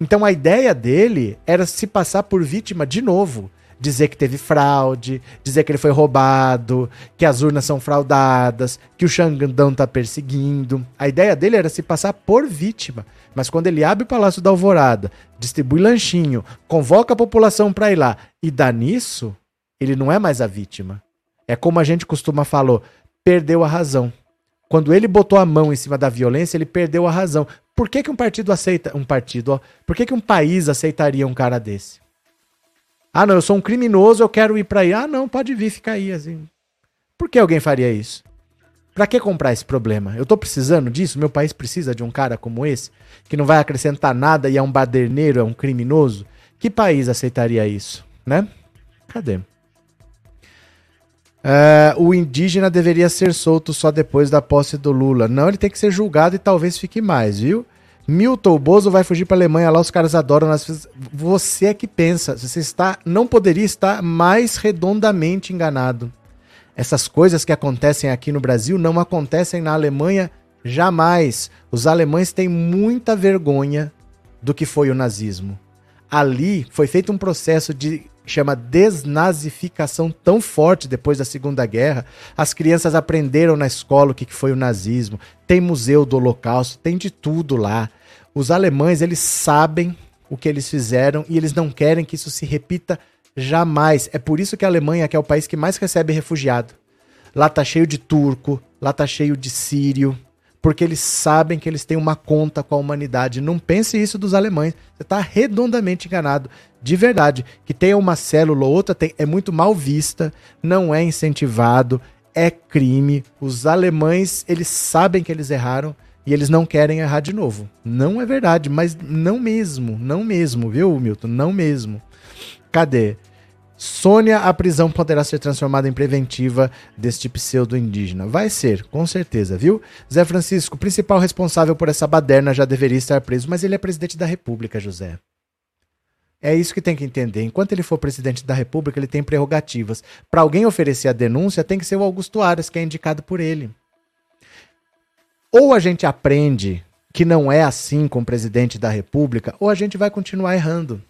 Então, a ideia dele era se passar por vítima de novo dizer que teve fraude, dizer que ele foi roubado, que as urnas são fraudadas, que o Xangandão tá perseguindo. A ideia dele era se passar por vítima. Mas quando ele abre o Palácio da Alvorada, distribui lanchinho, convoca a população para ir lá e dá nisso, ele não é mais a vítima. É como a gente costuma falar, perdeu a razão. Quando ele botou a mão em cima da violência, ele perdeu a razão. Por que, que um partido aceita. Um partido, ó. Por que, que um país aceitaria um cara desse? Ah, não, eu sou um criminoso, eu quero ir para aí. Ah, não, pode vir, fica aí assim. Por que alguém faria isso? Para que comprar esse problema? Eu tô precisando disso? Meu país precisa de um cara como esse, que não vai acrescentar nada e é um baderneiro, é um criminoso? Que país aceitaria isso, né? Cadê? Uh, o indígena deveria ser solto só depois da posse do Lula. Não, ele tem que ser julgado e talvez fique mais, viu? Milton, Bozo vai fugir para Alemanha, lá os caras adoram. Nas... Você é que pensa, você está, não poderia estar mais redondamente enganado. Essas coisas que acontecem aqui no Brasil não acontecem na Alemanha jamais. Os alemães têm muita vergonha do que foi o nazismo. Ali foi feito um processo de chama desnazificação tão forte depois da Segunda Guerra. As crianças aprenderam na escola o que foi o nazismo. Tem museu do Holocausto, tem de tudo lá. Os alemães, eles sabem o que eles fizeram e eles não querem que isso se repita jamais. É por isso que a Alemanha que é o país que mais recebe refugiado. Lá tá cheio de turco, lá tá cheio de sírio, porque eles sabem que eles têm uma conta com a humanidade. Não pense isso dos alemães. Você está redondamente enganado. De verdade. Que tenha uma célula ou outra tem, é muito mal vista, não é incentivado, é crime. Os alemães, eles sabem que eles erraram e eles não querem errar de novo. Não é verdade, mas não mesmo, não mesmo, viu, Milton? Não mesmo. Cadê? Sônia, a prisão poderá ser transformada em preventiva deste pseudo-indígena. Vai ser, com certeza, viu? Zé Francisco, principal responsável por essa baderna, já deveria estar preso, mas ele é presidente da República, José. É isso que tem que entender. Enquanto ele for presidente da República, ele tem prerrogativas. Para alguém oferecer a denúncia, tem que ser o Augusto Aras, que é indicado por ele. Ou a gente aprende que não é assim com o presidente da República, ou a gente vai continuar errando.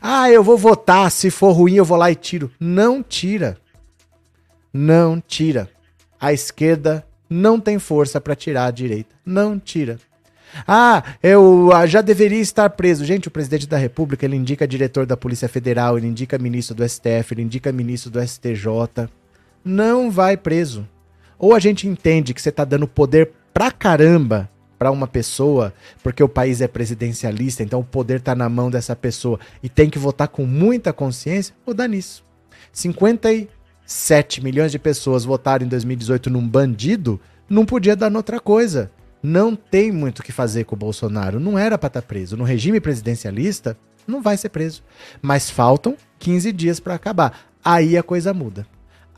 Ah, eu vou votar, se for ruim eu vou lá e tiro. Não tira. Não tira. A esquerda não tem força para tirar a direita. Não tira. Ah, eu ah, já deveria estar preso. Gente, o presidente da República, ele indica diretor da Polícia Federal, ele indica ministro do STF, ele indica ministro do STJ. Não vai preso. Ou a gente entende que você tá dando poder pra caramba para uma pessoa, porque o país é presidencialista, então o poder está na mão dessa pessoa e tem que votar com muita consciência, dá nisso. 57 milhões de pessoas votaram em 2018 num bandido, não podia dar noutra coisa. Não tem muito o que fazer com o Bolsonaro. Não era para estar tá preso. No regime presidencialista, não vai ser preso. Mas faltam 15 dias para acabar. Aí a coisa muda.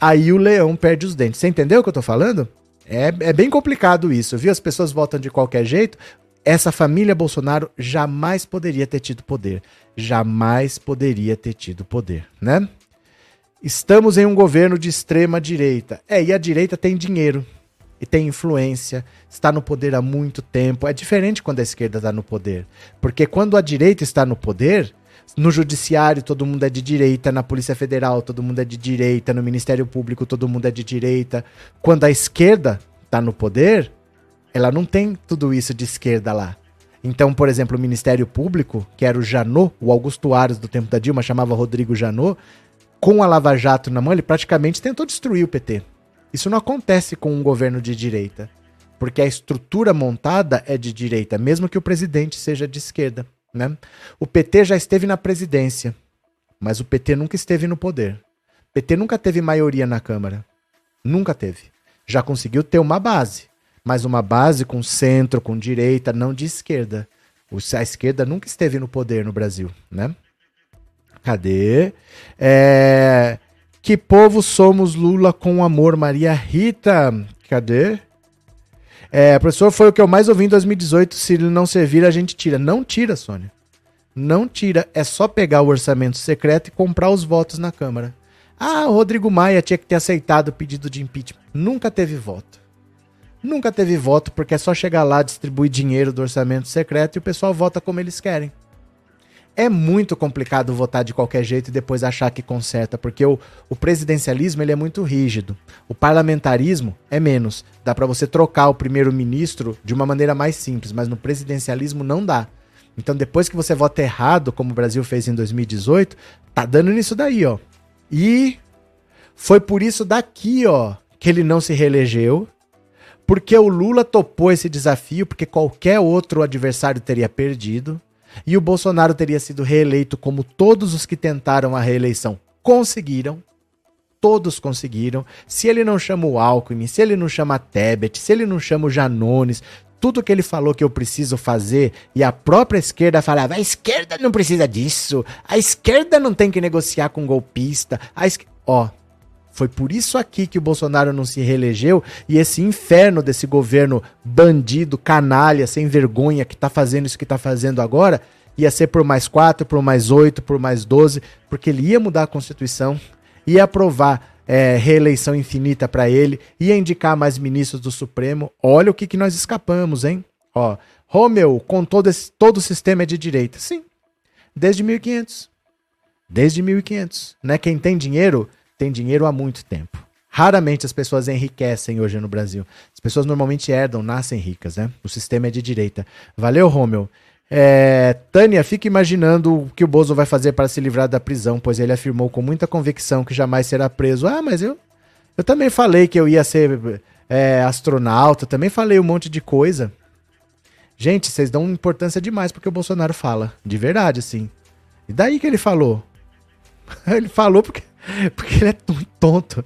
Aí o leão perde os dentes. Você entendeu o que eu tô falando? É, é bem complicado isso, viu? As pessoas votam de qualquer jeito. Essa família Bolsonaro jamais poderia ter tido poder. Jamais poderia ter tido poder, né? Estamos em um governo de extrema direita. É, e a direita tem dinheiro e tem influência, está no poder há muito tempo. É diferente quando a esquerda está no poder. Porque quando a direita está no poder, no judiciário todo mundo é de direita, na Polícia Federal todo mundo é de direita, no Ministério Público todo mundo é de direita. Quando a esquerda está no poder, ela não tem tudo isso de esquerda lá. Então, por exemplo, o Ministério Público, que era o Janot, o Augusto Ares do tempo da Dilma chamava Rodrigo Janot, com a Lava Jato na mão, ele praticamente tentou destruir o PT. Isso não acontece com um governo de direita, porque a estrutura montada é de direita, mesmo que o presidente seja de esquerda. Né? O PT já esteve na presidência, mas o PT nunca esteve no poder. O PT nunca teve maioria na Câmara. Nunca teve. Já conseguiu ter uma base, mas uma base com centro, com direita, não de esquerda. A esquerda nunca esteve no poder no Brasil, né? Cadê? É... Que povo somos Lula com amor, Maria Rita? Cadê? É, professor, foi o que eu mais ouvi em 2018. Se ele não servir, a gente tira. Não tira, Sônia. Não tira. É só pegar o orçamento secreto e comprar os votos na Câmara. Ah, o Rodrigo Maia tinha que ter aceitado o pedido de impeachment. Nunca teve voto. Nunca teve voto, porque é só chegar lá, distribuir dinheiro do orçamento secreto e o pessoal vota como eles querem. É muito complicado votar de qualquer jeito e depois achar que conserta, porque o, o presidencialismo ele é muito rígido. O parlamentarismo é menos. Dá para você trocar o primeiro-ministro de uma maneira mais simples, mas no presidencialismo não dá. Então, depois que você vota errado, como o Brasil fez em 2018, tá dando nisso daí, ó. E foi por isso daqui, ó, que ele não se reelegeu, porque o Lula topou esse desafio, porque qualquer outro adversário teria perdido, e o Bolsonaro teria sido reeleito como todos os que tentaram a reeleição conseguiram. Todos conseguiram. Se ele não chama o Alckmin, se ele não chama a Tebet, se ele não chama o Janones, tudo que ele falou que eu preciso fazer e a própria esquerda falava: a esquerda não precisa disso, a esquerda não tem que negociar com golpista. A esqu... Ó, foi por isso aqui que o Bolsonaro não se reelegeu e esse inferno desse governo bandido, canalha, sem vergonha que tá fazendo isso que tá fazendo agora ia ser por mais quatro, por mais oito, por mais doze, porque ele ia mudar a Constituição, ia aprovar é, reeleição infinita para ele, ia indicar mais ministros do Supremo. Olha o que, que nós escapamos, hein? Ó, Romeu, com todo, esse, todo o sistema é de direita. Sim, desde 1500. Desde 1500. Né? Quem tem dinheiro, tem dinheiro há muito tempo. Raramente as pessoas enriquecem hoje no Brasil. As pessoas normalmente herdam, nascem ricas, né? O sistema é de direita. Valeu, Romeu. É, Tânia, fica imaginando o que o Bozo vai fazer para se livrar da prisão, pois ele afirmou com muita convicção que jamais será preso. Ah, mas eu, eu também falei que eu ia ser é, astronauta, também falei um monte de coisa. Gente, vocês dão importância demais porque o Bolsonaro fala, de verdade, assim. E daí que ele falou? ele falou porque Porque ele é tonto.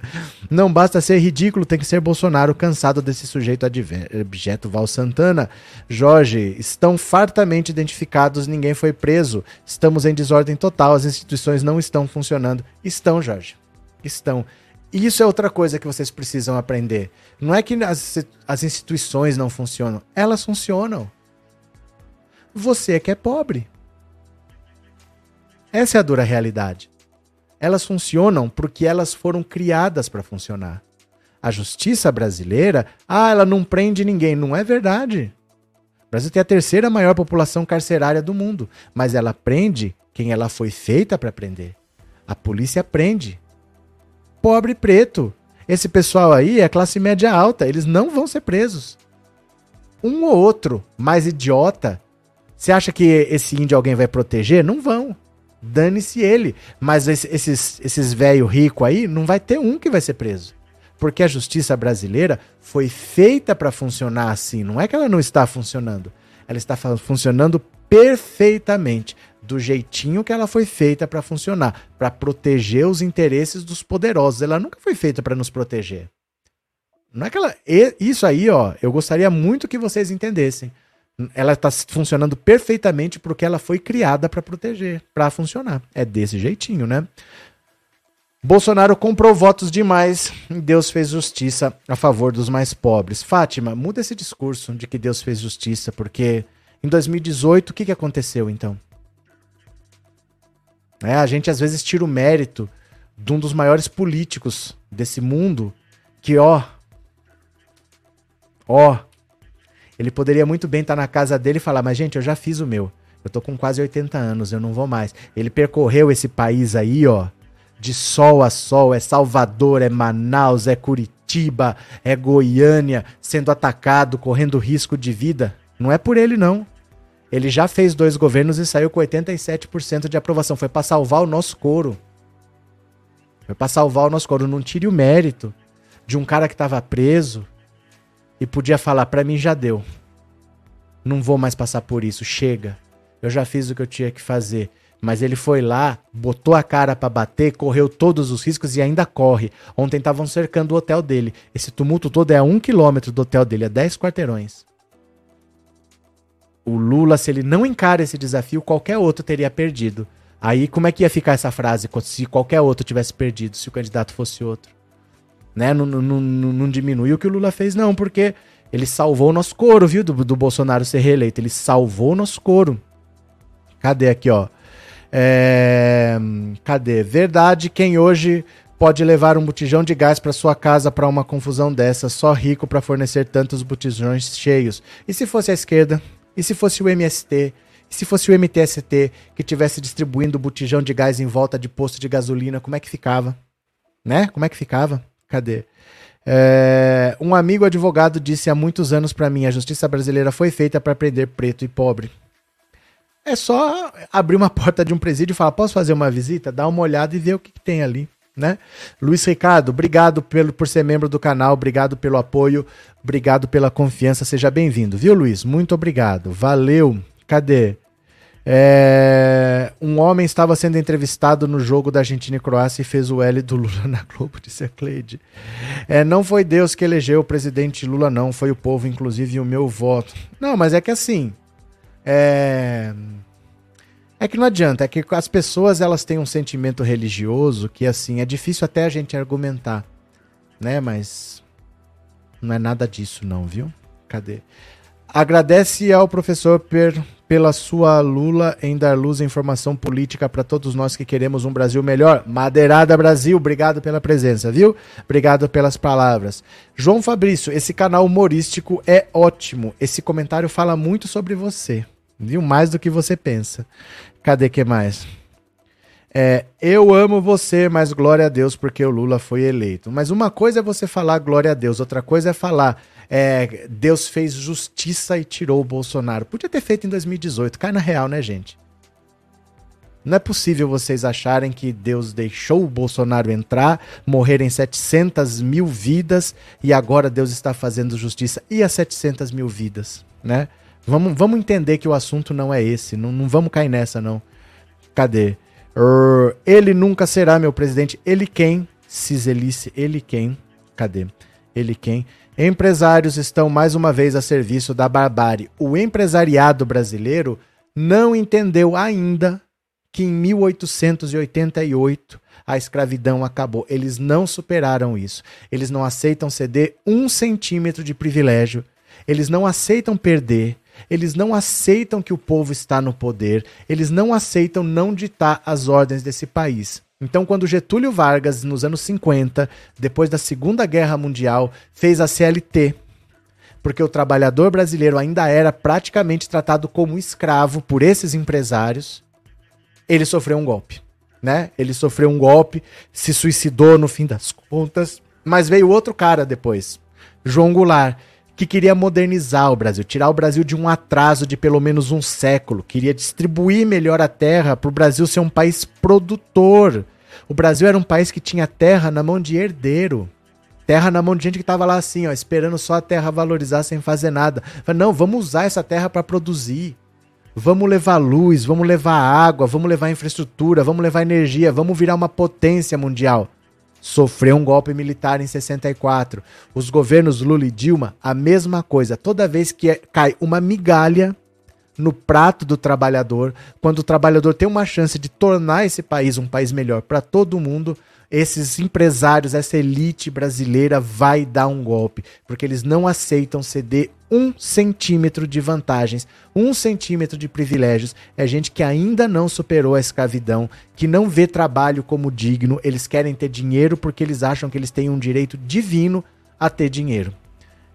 Não basta ser ridículo, tem que ser Bolsonaro cansado desse sujeito abjeto. Val Santana. Jorge, estão fartamente identificados, ninguém foi preso. Estamos em desordem total, as instituições não estão funcionando. Estão, Jorge. Estão. E isso é outra coisa que vocês precisam aprender. Não é que as, as instituições não funcionam, elas funcionam. Você é que é pobre. Essa é a dura realidade elas funcionam porque elas foram criadas para funcionar. A justiça brasileira, ah, ela não prende ninguém. Não é verdade. O Brasil tem a terceira maior população carcerária do mundo, mas ela prende quem ela foi feita para prender. A polícia prende. Pobre preto. Esse pessoal aí é classe média alta, eles não vão ser presos. Um ou outro mais idiota. Você acha que esse índio alguém vai proteger? Não vão dane-se ele. Mas esses, esses velho rico aí, não vai ter um que vai ser preso. Porque a justiça brasileira foi feita para funcionar assim. Não é que ela não está funcionando. Ela está funcionando perfeitamente, do jeitinho que ela foi feita para funcionar, para proteger os interesses dos poderosos. Ela nunca foi feita para nos proteger. Não é que ela. Isso aí, ó, eu gostaria muito que vocês entendessem ela está funcionando perfeitamente porque ela foi criada para proteger, para funcionar. É desse jeitinho, né? Bolsonaro comprou votos demais e Deus fez justiça a favor dos mais pobres. Fátima, muda esse discurso de que Deus fez justiça, porque em 2018 o que, que aconteceu então? É, a gente às vezes tira o mérito de um dos maiores políticos desse mundo que, ó, ó, ele poderia muito bem estar na casa dele e falar: Mas, gente, eu já fiz o meu. Eu tô com quase 80 anos, eu não vou mais. Ele percorreu esse país aí, ó, de sol a sol. É Salvador, é Manaus, é Curitiba, é Goiânia, sendo atacado, correndo risco de vida. Não é por ele, não. Ele já fez dois governos e saiu com 87% de aprovação. Foi para salvar o nosso couro. Foi para salvar o nosso couro. Não tire o mérito de um cara que estava preso, e podia falar: para mim já deu. Não vou mais passar por isso, chega. Eu já fiz o que eu tinha que fazer. Mas ele foi lá, botou a cara para bater, correu todos os riscos e ainda corre. Ontem estavam cercando o hotel dele. Esse tumulto todo é a um quilômetro do hotel dele, a 10 quarteirões. O Lula, se ele não encara esse desafio, qualquer outro teria perdido. Aí como é que ia ficar essa frase se qualquer outro tivesse perdido, se o candidato fosse outro? Né? Não, não, não, não diminui o que o Lula fez, não, porque ele salvou o nosso coro, viu? Do, do Bolsonaro ser reeleito. Ele salvou o nosso coro. Cadê aqui, ó? É, cadê? Verdade, quem hoje pode levar um botijão de gás para sua casa para uma confusão dessa, só rico para fornecer tantos botijões cheios. E se fosse a esquerda? E se fosse o MST? E se fosse o MTST que tivesse distribuindo botijão de gás em volta de posto de gasolina, como é que ficava? Né? Como é que ficava? Cadê? É, um amigo advogado disse há muitos anos para mim: a justiça brasileira foi feita para prender preto e pobre. É só abrir uma porta de um presídio e falar: posso fazer uma visita? Dá uma olhada e ver o que, que tem ali. Né? Luiz Ricardo, obrigado pelo, por ser membro do canal, obrigado pelo apoio, obrigado pela confiança, seja bem-vindo, viu, Luiz? Muito obrigado, valeu. Cadê? É, um homem estava sendo entrevistado no jogo da Argentina e Croácia e fez o L do Lula na Globo, disse a Cleide. É, não foi Deus que elegeu o presidente Lula, não, foi o povo, inclusive o meu voto. Não, mas é que assim. É, é que não adianta, é que as pessoas elas têm um sentimento religioso que assim é difícil até a gente argumentar, né? Mas não é nada disso, não, viu? Cadê? Agradece ao professor per pela sua Lula em dar luz à informação política para todos nós que queremos um Brasil melhor. Madeirada Brasil, obrigado pela presença, viu? Obrigado pelas palavras. João Fabrício, esse canal humorístico é ótimo. Esse comentário fala muito sobre você, viu? Mais do que você pensa. Cadê que mais? É, eu amo você, mas glória a Deus porque o Lula foi eleito. Mas uma coisa é você falar glória a Deus, outra coisa é falar é, Deus fez justiça e tirou o Bolsonaro. Podia ter feito em 2018. Cai na real, né, gente? Não é possível vocês acharem que Deus deixou o Bolsonaro entrar, morrerem 700 mil vidas e agora Deus está fazendo justiça. E as 700 mil vidas, né? Vamos, vamos entender que o assunto não é esse. Não, não vamos cair nessa, não. Cadê? Uh, ele nunca será meu presidente. Ele quem? Ciselice. Ele quem? Cadê? Ele quem? Empresários estão mais uma vez a serviço da barbárie. O empresariado brasileiro não entendeu ainda que em 1888 a escravidão acabou. Eles não superaram isso. Eles não aceitam ceder um centímetro de privilégio. Eles não aceitam perder. Eles não aceitam que o povo está no poder. Eles não aceitam não ditar as ordens desse país. Então, quando Getúlio Vargas, nos anos 50, depois da Segunda Guerra Mundial, fez a CLT, porque o trabalhador brasileiro ainda era praticamente tratado como escravo por esses empresários, ele sofreu um golpe. Né? Ele sofreu um golpe, se suicidou no fim das contas, mas veio outro cara depois, João Goulart, que queria modernizar o Brasil, tirar o Brasil de um atraso de pelo menos um século, queria distribuir melhor a terra para o Brasil ser um país produtor. O Brasil era um país que tinha terra na mão de herdeiro. Terra na mão de gente que estava lá assim, ó, esperando só a terra valorizar sem fazer nada. Não, vamos usar essa terra para produzir. Vamos levar luz, vamos levar água, vamos levar infraestrutura, vamos levar energia, vamos virar uma potência mundial sofreu um golpe militar em 64. Os governos Lula e Dilma, a mesma coisa. Toda vez que é, cai uma migalha no prato do trabalhador, quando o trabalhador tem uma chance de tornar esse país um país melhor para todo mundo, esses empresários, essa elite brasileira vai dar um golpe, porque eles não aceitam ceder um centímetro de vantagens, um centímetro de privilégios. É gente que ainda não superou a escravidão, que não vê trabalho como digno, eles querem ter dinheiro porque eles acham que eles têm um direito divino a ter dinheiro.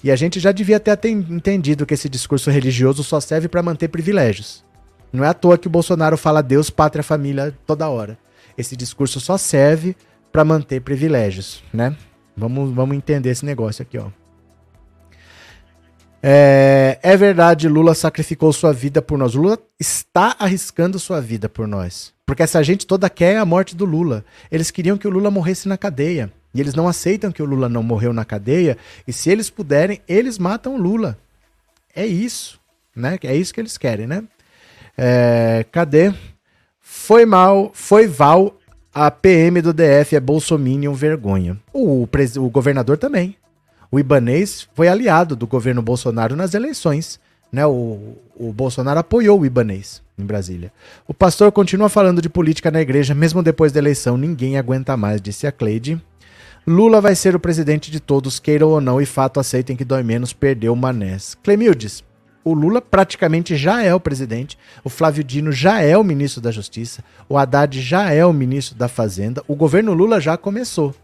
E a gente já devia ter entendido que esse discurso religioso só serve para manter privilégios. Não é à toa que o Bolsonaro fala Deus, pátria, família toda hora. Esse discurso só serve para manter privilégios, né? Vamos, vamos entender esse negócio aqui, ó. É, é, verdade, Lula sacrificou sua vida por nós. Lula está arriscando sua vida por nós. Porque essa gente toda quer a morte do Lula. Eles queriam que o Lula morresse na cadeia. E eles não aceitam que o Lula não morreu na cadeia. E se eles puderem, eles matam o Lula. É isso. Né? É isso que eles querem, né? É, cadê? Foi mal, foi Val a PM do DF é Bolsominion vergonha. O, o governador também. O Ibanês foi aliado do governo Bolsonaro nas eleições. Né? O, o Bolsonaro apoiou o Ibanês em Brasília. O pastor continua falando de política na igreja, mesmo depois da eleição. Ninguém aguenta mais, disse a Cleide. Lula vai ser o presidente de todos, queiram ou não, e fato aceitem que dói menos, perdeu o Manés. Clemildes, O Lula praticamente já é o presidente, o Flávio Dino já é o ministro da Justiça, o Haddad já é o ministro da Fazenda, o governo Lula já começou.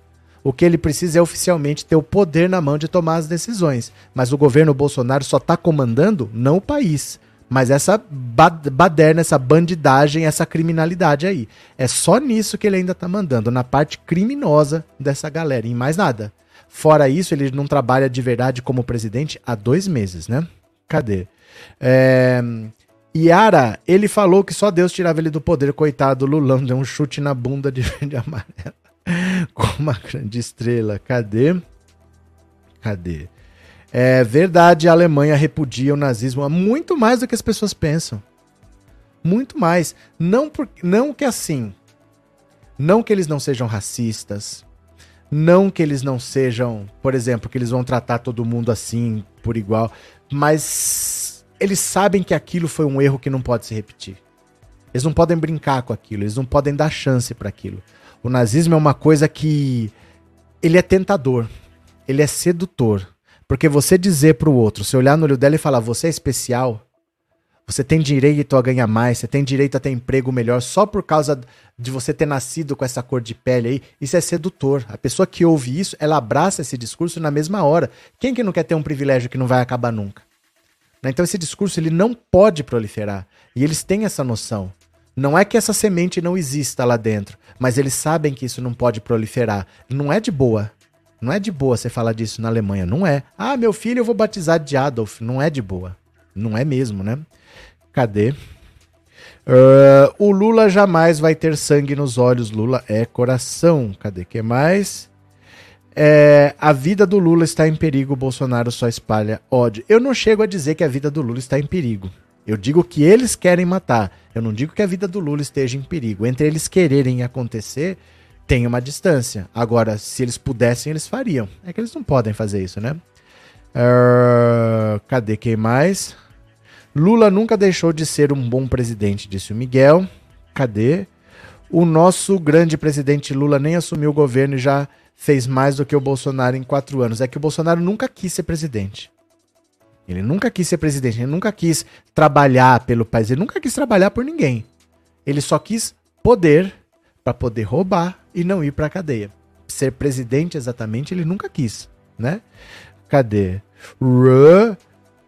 O que ele precisa é oficialmente ter o poder na mão de tomar as decisões. Mas o governo Bolsonaro só está comandando não o país, mas essa baderna, essa bandidagem, essa criminalidade aí. É só nisso que ele ainda está mandando, na parte criminosa dessa galera, em mais nada. Fora isso, ele não trabalha de verdade como presidente há dois meses, né? Cadê? É... Yara, ele falou que só Deus tirava ele do poder, coitado. Lulão deu um chute na bunda de verde e amarelo. Com uma grande estrela. Cadê? Cadê? É verdade, a Alemanha repudia o nazismo muito mais do que as pessoas pensam. Muito mais. Não, por, não que assim. Não que eles não sejam racistas. Não que eles não sejam, por exemplo, que eles vão tratar todo mundo assim, por igual mas eles sabem que aquilo foi um erro que não pode se repetir. Eles não podem brincar com aquilo, eles não podem dar chance para aquilo. O nazismo é uma coisa que ele é tentador, ele é sedutor, porque você dizer para o outro, se olhar no olho dela e falar você é especial, você tem direito a ganhar mais, você tem direito a ter emprego melhor só por causa de você ter nascido com essa cor de pele aí, isso é sedutor. A pessoa que ouve isso, ela abraça esse discurso na mesma hora. Quem que não quer ter um privilégio que não vai acabar nunca? Né? Então esse discurso ele não pode proliferar. E eles têm essa noção. Não é que essa semente não exista lá dentro, mas eles sabem que isso não pode proliferar. Não é de boa. Não é de boa você falar disso na Alemanha. Não é. Ah, meu filho eu vou batizar de Adolf. Não é de boa. Não é mesmo, né? Cadê? Uh, o Lula jamais vai ter sangue nos olhos. Lula é coração. Cadê que mais? É, a vida do Lula está em perigo. Bolsonaro só espalha ódio. Eu não chego a dizer que a vida do Lula está em perigo. Eu digo que eles querem matar. Eu não digo que a vida do Lula esteja em perigo. Entre eles quererem acontecer, tem uma distância. Agora, se eles pudessem, eles fariam. É que eles não podem fazer isso, né? Uh, cadê quem mais? Lula nunca deixou de ser um bom presidente, disse o Miguel. Cadê? O nosso grande presidente Lula nem assumiu o governo e já fez mais do que o Bolsonaro em quatro anos. É que o Bolsonaro nunca quis ser presidente. Ele nunca quis ser presidente, ele nunca quis trabalhar pelo país, ele nunca quis trabalhar por ninguém. Ele só quis poder para poder roubar e não ir para a cadeia. Ser presidente exatamente ele nunca quis, né? Cadê?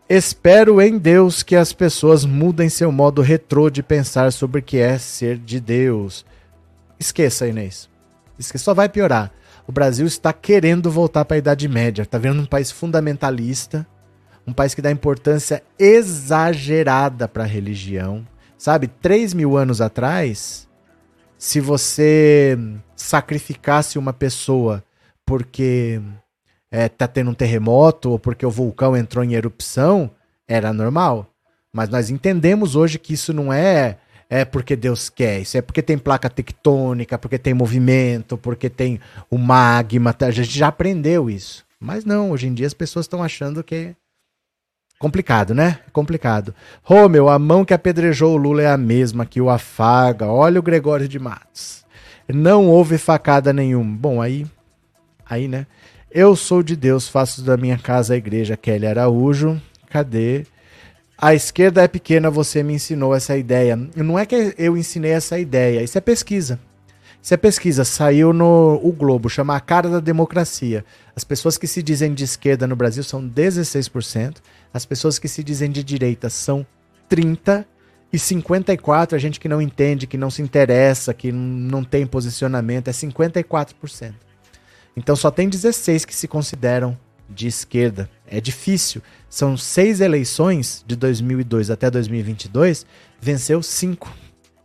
Espero em Deus que as pessoas mudem seu modo retrô de pensar sobre o que é ser de Deus. Esqueça, Inês. Esqueça, só vai piorar. O Brasil está querendo voltar para a Idade Média. Está vendo um país fundamentalista, um país que dá importância exagerada para a religião. Sabe, 3 mil anos atrás, se você sacrificasse uma pessoa porque é, tá tendo um terremoto ou porque o vulcão entrou em erupção, era normal. Mas nós entendemos hoje que isso não é é porque Deus quer, isso é porque tem placa tectônica, porque tem movimento, porque tem o magma, tá? a gente já aprendeu isso. Mas não, hoje em dia as pessoas estão achando que complicado, né? Complicado. Romeu, a mão que apedrejou o Lula é a mesma que o afaga. Olha o Gregório de Matos. Não houve facada nenhuma. Bom, aí aí, né? Eu sou de Deus, faço da minha casa a igreja. Kelly Araújo, cadê? A esquerda é pequena, você me ensinou essa ideia. Não é que eu ensinei essa ideia, isso é pesquisa. Isso é pesquisa, saiu no o Globo, chama A Cara da Democracia. As pessoas que se dizem de esquerda no Brasil são 16%, as pessoas que se dizem de direita são 30% e 54% a gente que não entende, que não se interessa, que não tem posicionamento, é 54%. Então só tem 16 que se consideram de esquerda. É difícil. São seis eleições de 2002 até 2022, venceu cinco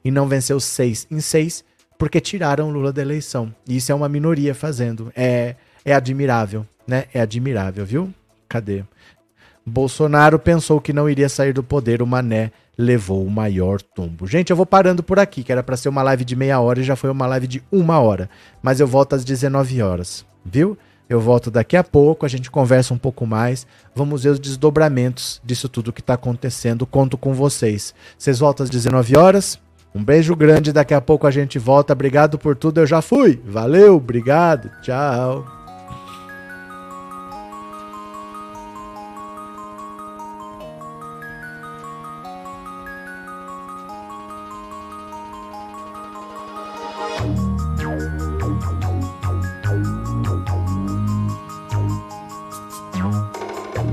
e não venceu seis em seis porque tiraram Lula da eleição. E isso é uma minoria fazendo. É, é admirável, né? É admirável, viu? Cadê? Bolsonaro pensou que não iria sair do poder, o Mané levou o maior tombo. Gente, eu vou parando por aqui, que era para ser uma live de meia hora e já foi uma live de uma hora. Mas eu volto às 19 horas, viu? Eu volto daqui a pouco, a gente conversa um pouco mais. Vamos ver os desdobramentos disso tudo que está acontecendo. Conto com vocês. Vocês voltam às 19 horas? Um beijo grande, daqui a pouco a gente volta. Obrigado por tudo, eu já fui. Valeu, obrigado,
tchau.